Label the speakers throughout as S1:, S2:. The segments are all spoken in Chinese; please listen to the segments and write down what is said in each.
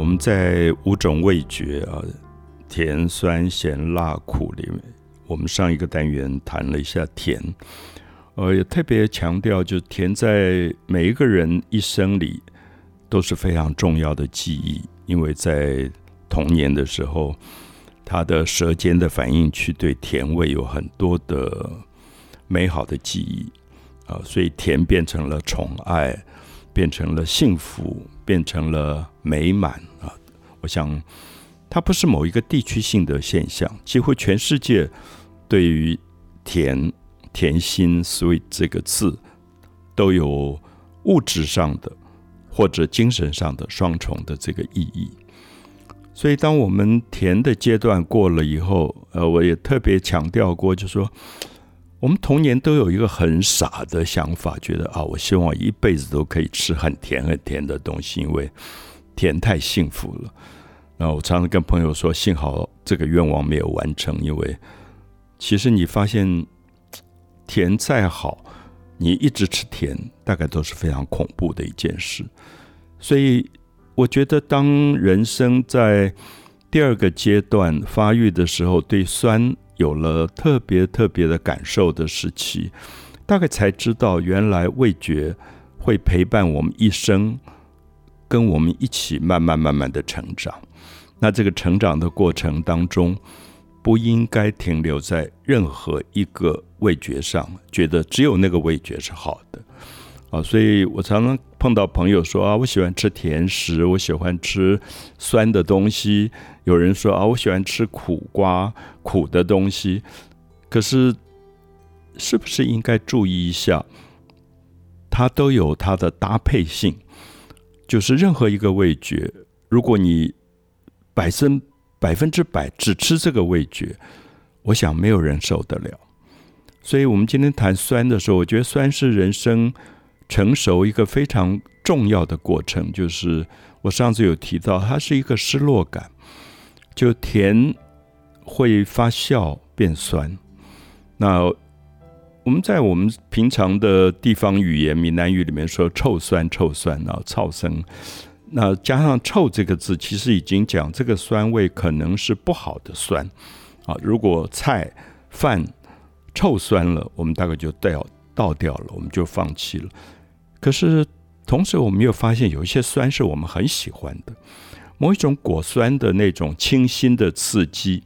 S1: 我们在五种味觉啊，甜、酸、咸、辣、苦里面，我们上一个单元谈了一下甜，呃，也特别强调，就甜在每一个人一生里都是非常重要的记忆，因为在童年的时候，他的舌尖的反应去对甜味有很多的美好的记忆啊，所以甜变成了宠爱。变成了幸福，变成了美满啊！我想，它不是某一个地区性的现象，几乎全世界对于“甜”“甜心 ”“sweet” 这个字都有物质上的或者精神上的双重的这个意义。所以，当我们甜的阶段过了以后，呃，我也特别强调过，就说。我们童年都有一个很傻的想法，觉得啊，我希望一辈子都可以吃很甜很甜的东西，因为甜太幸福了。然后我常常跟朋友说，幸好这个愿望没有完成，因为其实你发现甜再好，你一直吃甜，大概都是非常恐怖的一件事。所以我觉得，当人生在第二个阶段发育的时候，对酸。有了特别特别的感受的时期，大概才知道原来味觉会陪伴我们一生，跟我们一起慢慢慢慢的成长。那这个成长的过程当中，不应该停留在任何一个味觉上，觉得只有那个味觉是好的啊。所以我常常碰到朋友说啊，我喜欢吃甜食，我喜欢吃酸的东西。有人说啊，我喜欢吃苦瓜。苦的东西，可是是不是应该注意一下？它都有它的搭配性，就是任何一个味觉，如果你百分百分之百只吃这个味觉，我想没有人受得了。所以，我们今天谈酸的时候，我觉得酸是人生成熟一个非常重要的过程。就是我上次有提到，它是一个失落感，就甜。会发酵变酸。那我们在我们平常的地方语言闽南语里面说臭酸臭酸啊，臭生。那加上臭这个字，其实已经讲这个酸味可能是不好的酸啊。如果菜饭臭酸了，我们大概就倒倒掉了，我们就放弃了。可是同时，我们又发现有一些酸是我们很喜欢的，某一种果酸的那种清新的刺激。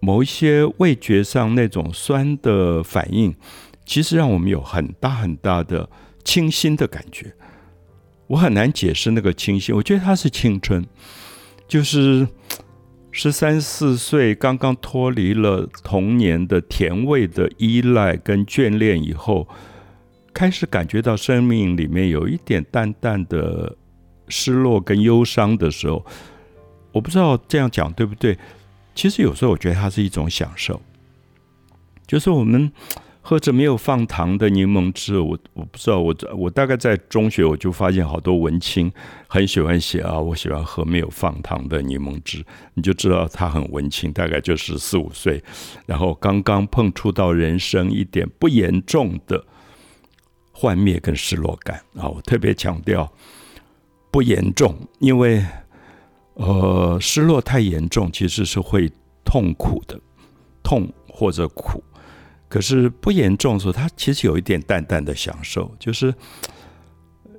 S1: 某一些味觉上那种酸的反应，其实让我们有很大很大的清新的感觉。我很难解释那个清新，我觉得它是青春，就是十三四岁刚刚脱离了童年的甜味的依赖跟眷恋以后，开始感觉到生命里面有一点淡淡的失落跟忧伤的时候，我不知道这样讲对不对。其实有时候我觉得它是一种享受，就是我们喝着没有放糖的柠檬汁。我我不知道，我我大概在中学我就发现好多文青很喜欢写啊，我喜欢喝没有放糖的柠檬汁。你就知道他很文青，大概就是四五岁，然后刚刚碰触到人生一点不严重的幻灭跟失落感啊。我特别强调不严重，因为。呃，失落太严重，其实是会痛苦的，痛或者苦。可是不严重的时候，它其实有一点淡淡的享受，就是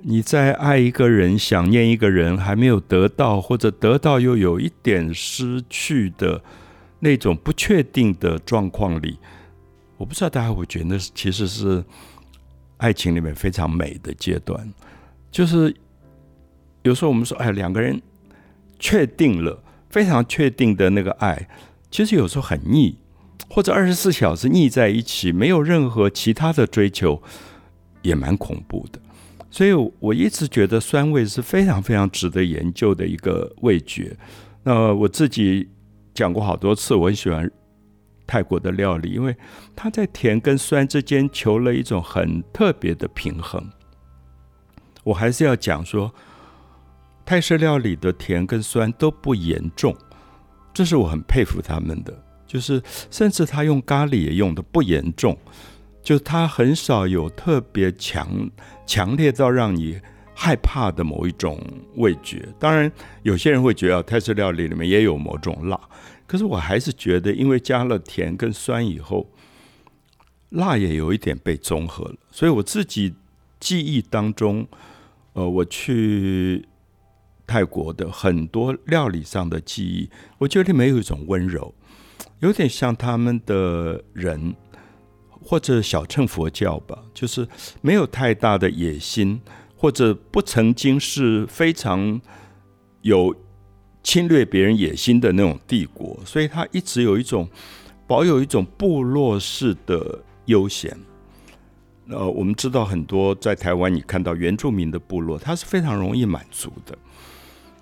S1: 你在爱一个人、想念一个人，还没有得到，或者得到又有一点失去的那种不确定的状况里，我不知道大家会觉得，其实是爱情里面非常美的阶段。就是有时候我们说，哎，两个人。确定了，非常确定的那个爱，其实有时候很腻，或者二十四小时腻在一起，没有任何其他的追求，也蛮恐怖的。所以我一直觉得酸味是非常非常值得研究的一个味觉。那我自己讲过好多次，我很喜欢泰国的料理，因为它在甜跟酸之间求了一种很特别的平衡。我还是要讲说。泰式料理的甜跟酸都不严重，这是我很佩服他们的。就是甚至他用咖喱也用的不严重，就他很少有特别强强烈到让你害怕的某一种味觉。当然，有些人会觉得泰式料理里面也有某种辣，可是我还是觉得，因为加了甜跟酸以后，辣也有一点被综合了。所以我自己记忆当中，呃，我去泰国的很多料理上的记忆，我觉得里面有一种温柔，有点像他们的人或者小乘佛教吧，就是没有太大的野心。或者不曾经是非常有侵略别人野心的那种帝国，所以他一直有一种保有一种部落式的悠闲。呃，我们知道很多在台湾，你看到原住民的部落，他是非常容易满足的。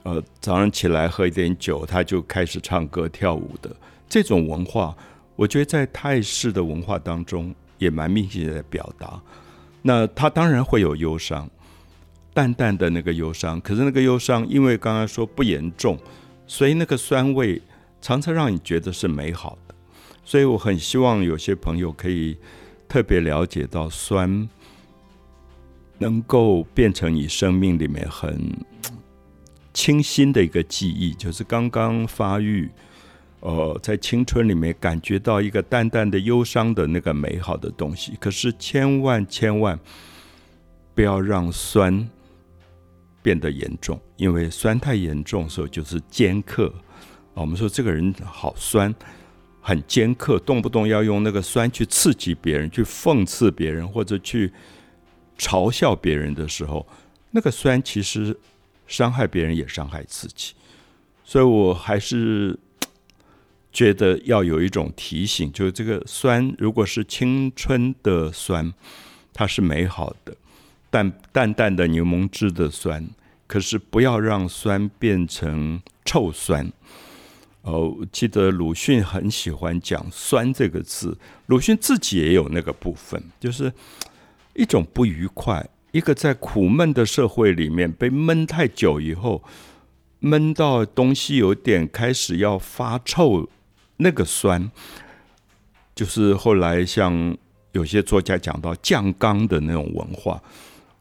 S1: 呃，早上起来喝一点酒，他就开始唱歌跳舞的这种文化，我觉得在泰式的文化当中也蛮明显的表达。那他当然会有忧伤。淡淡的那个忧伤，可是那个忧伤，因为刚刚说不严重，所以那个酸味常常让你觉得是美好的。所以我很希望有些朋友可以特别了解到酸，能够变成你生命里面很 清新的一个记忆，就是刚刚发育，呃，在青春里面感觉到一个淡淡的忧伤的那个美好的东西。可是千万千万不要让酸。变得严重，因为酸太严重的时候就是尖刻。我们说这个人好酸，很尖刻，动不动要用那个酸去刺激别人，去讽刺别人，或者去嘲笑别人的时候，那个酸其实伤害别人也伤害自己。所以我还是 觉得要有一种提醒，就是这个酸如果是青春的酸，它是美好的。淡淡淡的柠檬汁的酸，可是不要让酸变成臭酸。哦，记得鲁迅很喜欢讲“酸”这个字，鲁迅自己也有那个部分，就是一种不愉快。一个在苦闷的社会里面被闷太久以后，闷到东西有点开始要发臭，那个酸，就是后来像有些作家讲到酱缸的那种文化。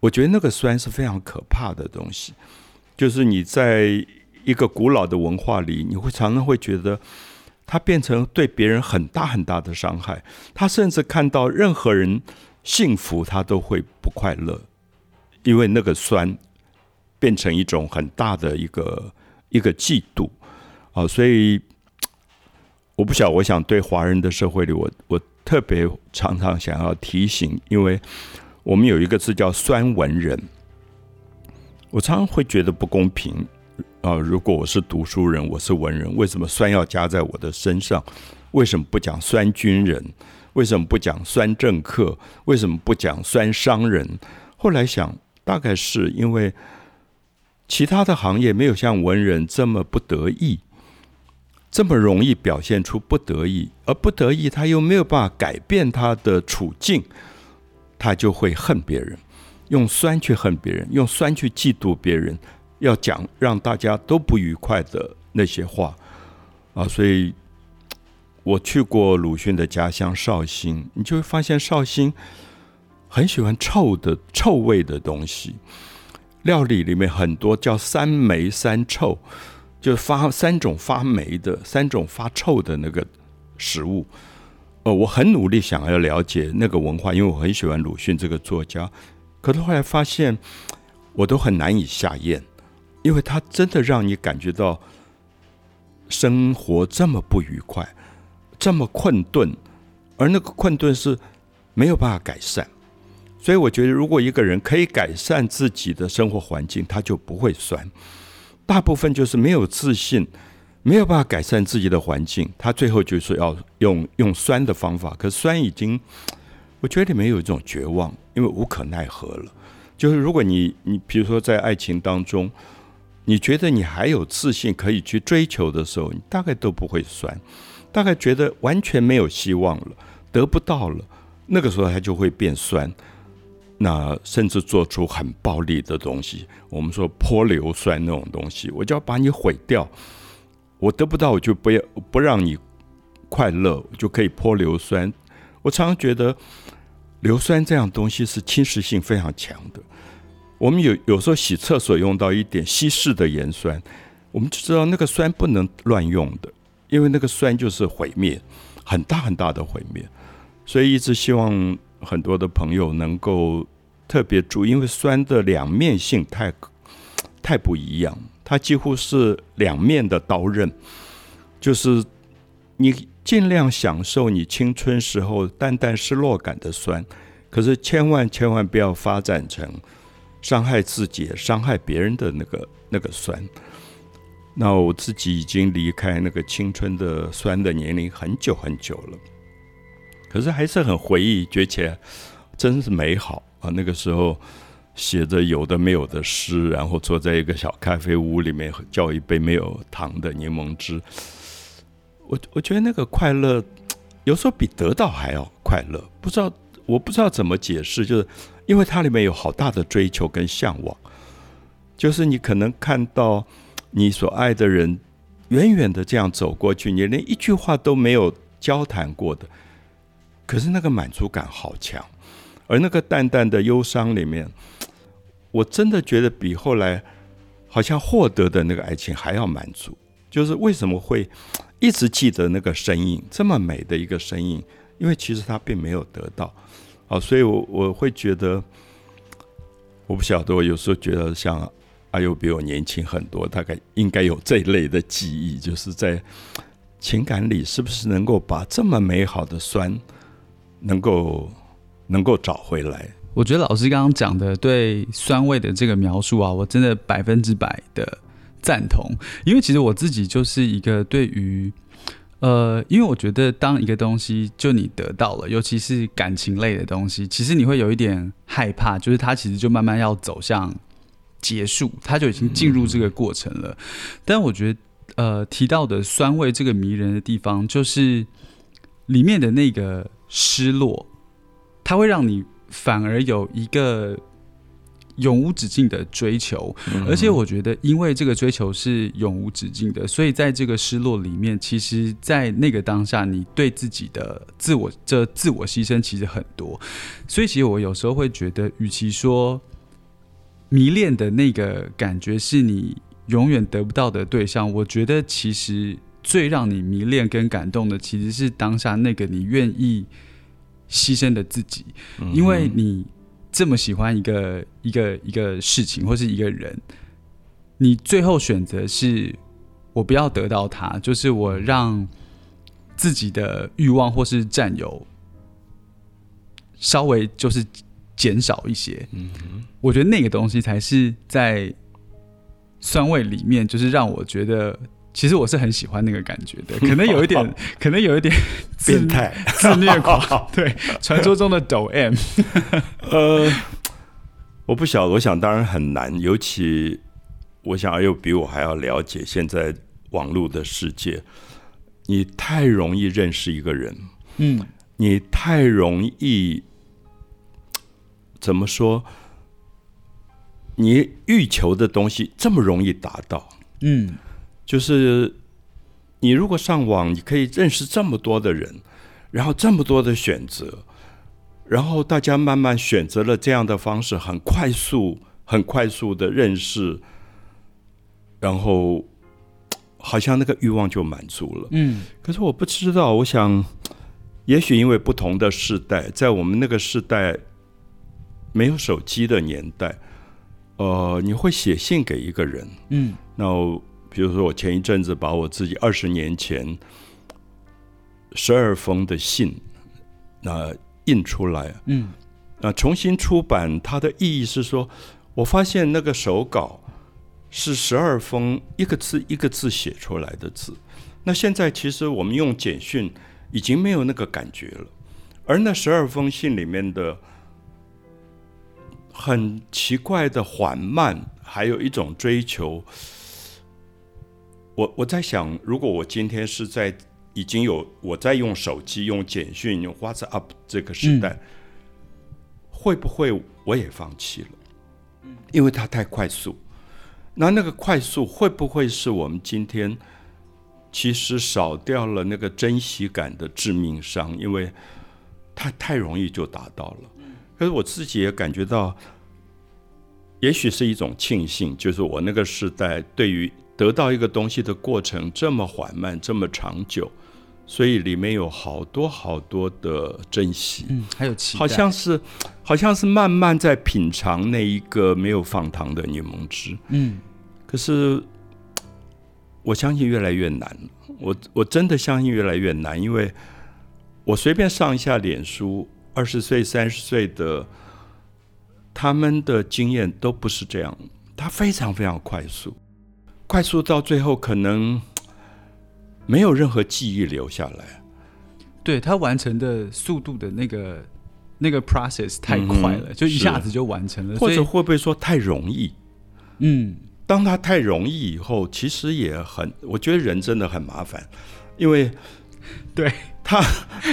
S1: 我觉得那个酸是非常可怕的东西，就是你在一个古老的文化里，你会常常会觉得它变成对别人很大很大的伤害。他甚至看到任何人幸福，他都会不快乐，因为那个酸变成一种很大的一个一个嫉妒啊。所以我不晓，我想对华人的社会里，我我特别常常想要提醒，因为。我们有一个字叫“酸文人”，我常常会觉得不公平啊！如果我是读书人，我是文人，为什么酸要加在我的身上？为什么不讲酸军人？为什么不讲酸政客？为什么不讲酸商人？后来想，大概是因为其他的行业没有像文人这么不得意，这么容易表现出不得意，而不得意他又没有办法改变他的处境。他就会恨别人，用酸去恨别人，用酸去嫉妒别人，要讲让大家都不愉快的那些话啊！所以，我去过鲁迅的家乡绍兴，你就会发现绍兴很喜欢臭的臭味的东西，料理里面很多叫三霉三臭，就发三种发霉的、三种发臭的那个食物。呃，我很努力想要了解那个文化，因为我很喜欢鲁迅这个作家。可是后来发现，我都很难以下咽，因为他真的让你感觉到生活这么不愉快，这么困顿，而那个困顿是没有办法改善。所以我觉得，如果一个人可以改善自己的生活环境，他就不会酸。大部分就是没有自信。没有办法改善自己的环境，他最后就是要用用酸的方法。可酸已经，我觉得里面有一种绝望，因为无可奈何了。就是如果你你比如说在爱情当中，你觉得你还有自信可以去追求的时候，你大概都不会酸，大概觉得完全没有希望了，得不到了，那个时候他就会变酸，那甚至做出很暴力的东西。我们说泼硫酸那种东西，我就要把你毁掉。我得不到，我就不要不让你快乐，就可以泼硫酸。我常常觉得硫酸这样东西是侵蚀性非常强的，我们有有时候洗厕所用到一点稀释的盐酸，我们就知道那个酸不能乱用的，因为那个酸就是毁灭，很大很大的毁灭。所以一直希望很多的朋友能够特别注意，因为酸的两面性太太不一样，它几乎是两面的刀刃，就是你尽量享受你青春时候淡淡失落感的酸，可是千万千万不要发展成。伤害自己、伤害别人的那个那个酸，那我自己已经离开那个青春的酸的年龄很久很久了，可是还是很回忆，觉得起来真是美好啊！那个时候写着有的没有的诗，然后坐在一个小咖啡屋里面，叫一杯没有糖的柠檬汁。我我觉得那个快乐，有时候比得到还要快乐。不知道我不知道怎么解释，就是。因为它里面有好大的追求跟向往，就是你可能看到你所爱的人远远的这样走过去，你连一句话都没有交谈过的，可是那个满足感好强，而那个淡淡的忧伤里面，我真的觉得比后来好像获得的那个爱情还要满足。就是为什么会一直记得那个身影这么美的一个身影？因为其实他并没有得到。好，所以，我我会觉得，我不晓得，我有时候觉得像阿佑比我年轻很多，大概应该有这一类的记忆，就是在情感里，是不是能够把这么美好的酸，能够能够找回来？
S2: 我觉得老师刚刚讲的对酸味的这个描述啊，我真的百分之百的赞同，因为其实我自己就是一个对于。呃，因为我觉得，当一个东西就你得到了，尤其是感情类的东西，其实你会有一点害怕，就是它其实就慢慢要走向结束，它就已经进入这个过程了。但我觉得，呃，提到的酸味这个迷人的地方，就是里面的那个失落，它会让你反而有一个。永无止境的追求，而且我觉得，因为这个追求是永无止境的，所以在这个失落里面，其实，在那个当下，你对自己的自我这自我牺牲其实很多。所以，其实我有时候会觉得，与其说迷恋的那个感觉是你永远得不到的对象，我觉得其实最让你迷恋跟感动的，其实是当下那个你愿意牺牲的自己，因为你。这么喜欢一个一个一个事情或是一个人，你最后选择是我不要得到他，就是我让自己的欲望或是占有稍微就是减少一些。嗯，我觉得那个东西才是在酸味里面，就是让我觉得。其实我是很喜欢那个感觉的，可能有一点，可能有一点
S1: 变态、
S2: 自虐狂。对，传说中的抖 M。
S1: 呃，我不晓得，我想当然很难，尤其我想阿佑比我还要了解现在网络的世界。你太容易认识一个人，嗯，你太容易怎么说？你欲求的东西这么容易达到，嗯。就是你如果上网，你可以认识这么多的人，然后这么多的选择，然后大家慢慢选择了这样的方式，很快速、很快速的认识，然后好像那个欲望就满足了。嗯，可是我不知道，我想，也许因为不同的时代，在我们那个时代没有手机的年代，呃，你会写信给一个人，嗯，那。比如说，我前一阵子把我自己二十年前十二封的信，那印出来，嗯，那重新出版，它的意义是说，我发现那个手稿是十二封一个字一个字写出来的字，那现在其实我们用简讯已经没有那个感觉了，而那十二封信里面的很奇怪的缓慢，还有一种追求。我我在想，如果我今天是在已经有我在用手机、用简讯、用 WhatsApp 这个时代，会不会我也放弃了？因为它太快速。那那个快速会不会是我们今天其实少掉了那个珍惜感的致命伤？因为它太容易就达到了。可是我自己也感觉到。也许是一种庆幸，就是我那个时代对于得到一个东西的过程这么缓慢，这么长久，所以里面有好多好多的珍惜。
S2: 嗯，还有期待，
S1: 好像是，好像是慢慢在品尝那一个没有放糖的柠檬汁。
S2: 嗯，
S1: 可是我相信越来越难。我我真的相信越来越难，因为我随便上一下脸书，二十岁、三十岁的他们的经验都不是这样，他非常非常快速，快速到最后可能没有任何记忆留下来。
S2: 对他完成的速度的那个那个 process 太快了，
S1: 嗯
S2: 就一下子就完成了，
S1: 或者会不会说太容易？
S2: 嗯，
S1: 当他太容易以后，其实也很，我觉得人真的很麻烦，因为
S2: 对，
S1: 他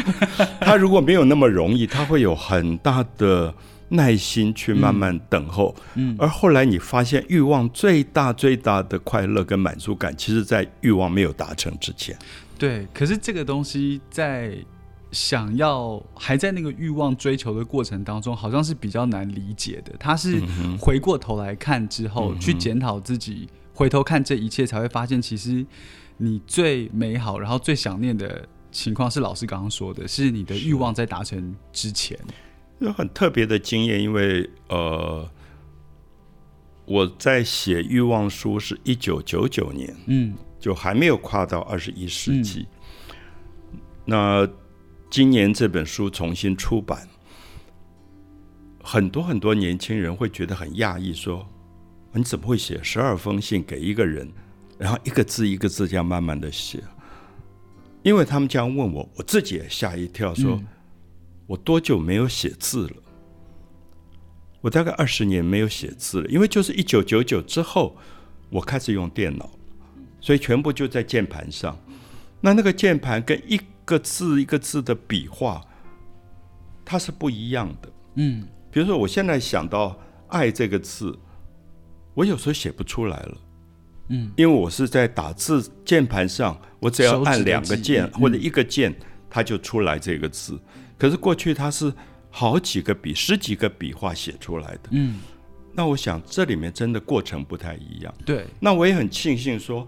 S1: 他如果没有那么容易，他会有很大的耐心去慢慢等候。
S2: 嗯
S1: 而后来你发现，欲望最大最大的快乐跟满足感，其实在欲望没有达成之前。
S2: 对，可是这个东西在想要还在那个欲望追求的过程当中，好像是比较难理解的。他是回过头来看之后，去检讨自己，回头看这一切，才会发现，其实你最美好，然后最想念的情况是老师刚刚说的，是你的欲望在达成之前。
S1: 有很特别的经验，因为呃，我在写欲望书是一九九九年，
S2: 嗯
S1: 就还没有跨到二十一世纪。那今年这本书重新出版，很多很多年轻人会觉得很讶异，说：“你怎么会写十二封信给一个人，然后一个字一个字这样慢慢的写？”因为他们这样问我，我自己也吓一跳，说：“我多久没有写字了？”我大概二十年没有写字了，因为就是一九九九之后，我开始用电脑。所以全部就在键盘上。那那个键盘跟一个字一个字的笔画，它是不一样的。
S2: 嗯
S1: 比如说，我现在想到“爱”这个字，我有时候写不出来了。
S2: 嗯，
S1: 因为我是在打字键盘上，我只要按两个键
S2: 嗯
S1: 或者一个键，它就出来这个字。可是过去它是好几个笔、十几个笔画写出来的。
S2: 嗯，
S1: 那我想这里面真的过程不太一样。
S2: 对，
S1: 那我也很庆幸说，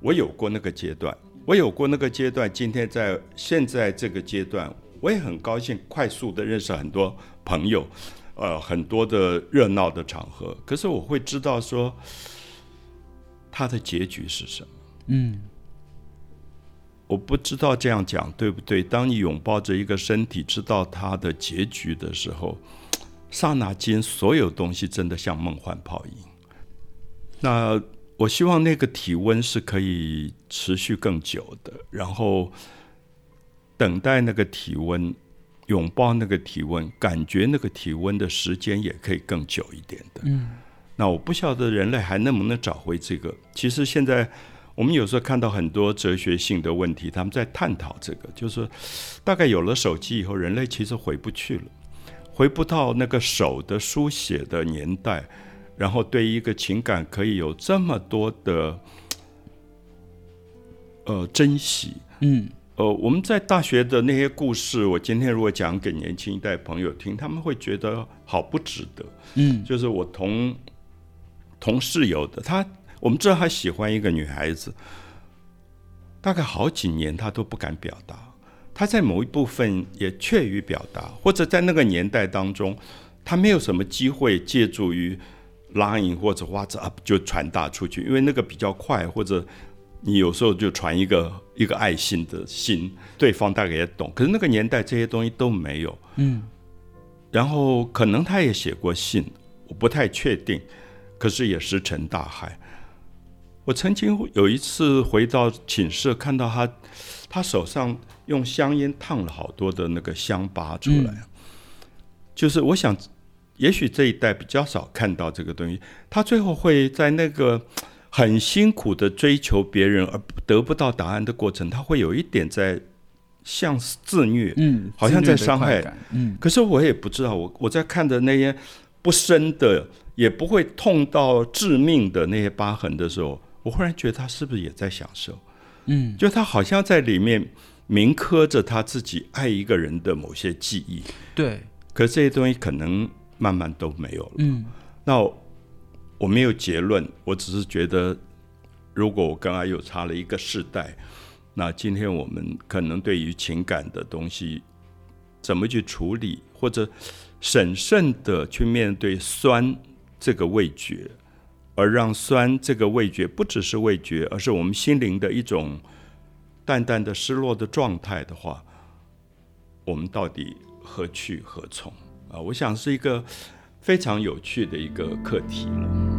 S1: 我有过那个阶段，我有过那个阶段。今天在现在这个阶段，我也很高兴，快速的认识很多朋友，呃，很多的热闹的场合。可是我会知道说，它的结局是什么。
S2: 嗯
S1: 我不知道这样讲对不对。当你拥抱着一个身体，知道它的结局的时候，刹那间所有东西真的像梦幻泡影。那我希望那个体温是可以持续更久的，然后等待那个体温，拥抱那个体温，感觉那个体温的时间也可以更久一点的。
S2: 嗯
S1: 那我不晓得人类还能不能找回这个。其实现在我们有时候看到很多哲学性的问题，他们在探讨这个，就是说大概有了手机以后，人类其实回不去了，回不到那个手的书写的年代，然后对一个情感可以有这么多的呃珍惜。
S2: 嗯
S1: 呃，我们在大学的那些故事，我今天如果讲给年轻一代朋友听，他们会觉得好不值得。
S2: 嗯
S1: 就是我同同室友的，他我们知道他喜欢一个女孩子，大概好几年他都不敢表达，他在某一部分也怯于表达，或者在那个年代当中，他没有什么机会借助于 Line 或者 WhatsApp 就传达出去，因为那个比较快，或者你有时候就传一个一个爱心的心，对方大概也懂。可是那个年代这些东西都没有，
S2: 嗯
S1: 然后可能他也写过信，我不太确定，可是也石沉大海。我曾经有一次回到寝室，看到他，他手上用香烟烫了好多的那个香疤出来，就是我想，也许这一代比较少看到这个东西。他最后会在那个很辛苦的追求别人而得不到答案的过程，他会有一点在像是自虐，
S2: 嗯，
S1: 好像在伤害。
S2: 嗯
S1: 可是我也不知道，我我在看的那些不深的，也不会痛到致命的那些疤痕的时候，我忽然觉得他是不是也在享受？
S2: 嗯
S1: 就他好像在里面铭刻着他自己爱一个人的某些记忆，
S2: 对，
S1: 可是这些东西可能慢慢都没有了。
S2: 嗯
S1: 那我没有结论，我只是觉得，如果我跟阿友差了一个世代，那今天我们可能对于情感的东西怎么去处理，或者审慎的去面对酸这个味觉，而让酸这个味觉不只是味觉，而是我们心灵的一种淡淡的失落的状态的话，我们到底何去何从啊？我想是一个非常有趣的一个课题了。